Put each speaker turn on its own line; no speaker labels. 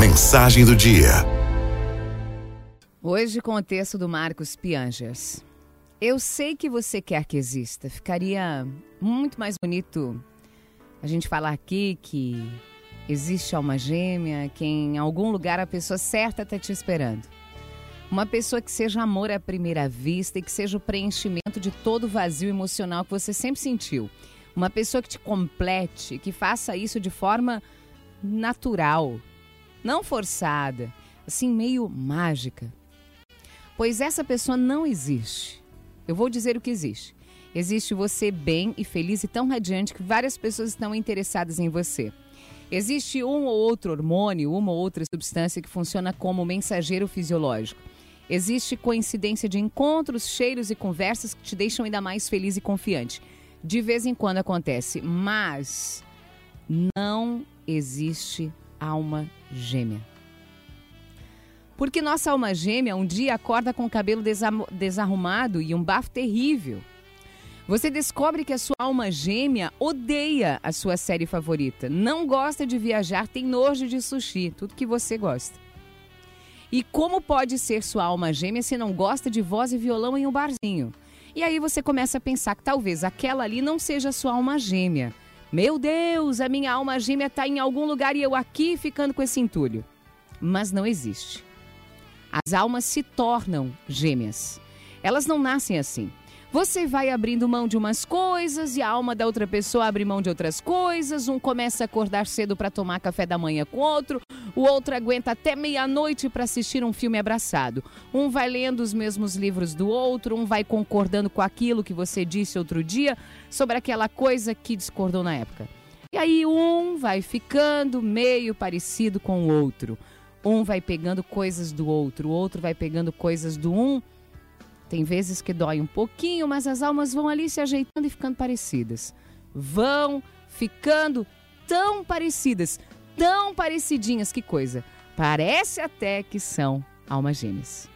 Mensagem do dia.
Hoje com o texto do Marcos Piangers. Eu sei que você quer que exista. Ficaria muito mais bonito a gente falar aqui que existe alma gêmea, que em algum lugar a pessoa certa está te esperando. Uma pessoa que seja amor à primeira vista e que seja o preenchimento de todo o vazio emocional que você sempre sentiu. Uma pessoa que te complete, que faça isso de forma natural, não forçada, assim meio mágica. Pois essa pessoa não existe. Eu vou dizer o que existe. Existe você bem e feliz e tão radiante que várias pessoas estão interessadas em você. Existe um ou outro hormônio, uma ou outra substância que funciona como mensageiro fisiológico. Existe coincidência de encontros, cheiros e conversas que te deixam ainda mais feliz e confiante. De vez em quando acontece, mas não existe alma gêmea. Porque nossa alma gêmea um dia acorda com o cabelo desarrumado e um bafo terrível. Você descobre que a sua alma gêmea odeia a sua série favorita, não gosta de viajar, tem nojo de sushi, tudo que você gosta. E como pode ser sua alma gêmea se não gosta de voz e violão em um barzinho? E aí você começa a pensar que talvez aquela ali não seja sua alma gêmea, meu Deus, a minha alma gêmea está em algum lugar e eu aqui ficando com esse entulho. Mas não existe. As almas se tornam gêmeas. Elas não nascem assim. Você vai abrindo mão de umas coisas e a alma da outra pessoa abre mão de outras coisas. Um começa a acordar cedo para tomar café da manhã com outro, o outro aguenta até meia-noite para assistir um filme abraçado. Um vai lendo os mesmos livros do outro, um vai concordando com aquilo que você disse outro dia sobre aquela coisa que discordou na época. E aí um vai ficando meio parecido com o outro. Um vai pegando coisas do outro, o outro vai pegando coisas do um tem vezes que dói um pouquinho, mas as almas vão ali se ajeitando e ficando parecidas. Vão ficando tão parecidas, tão parecidinhas, que coisa. Parece até que são almas gêmeas.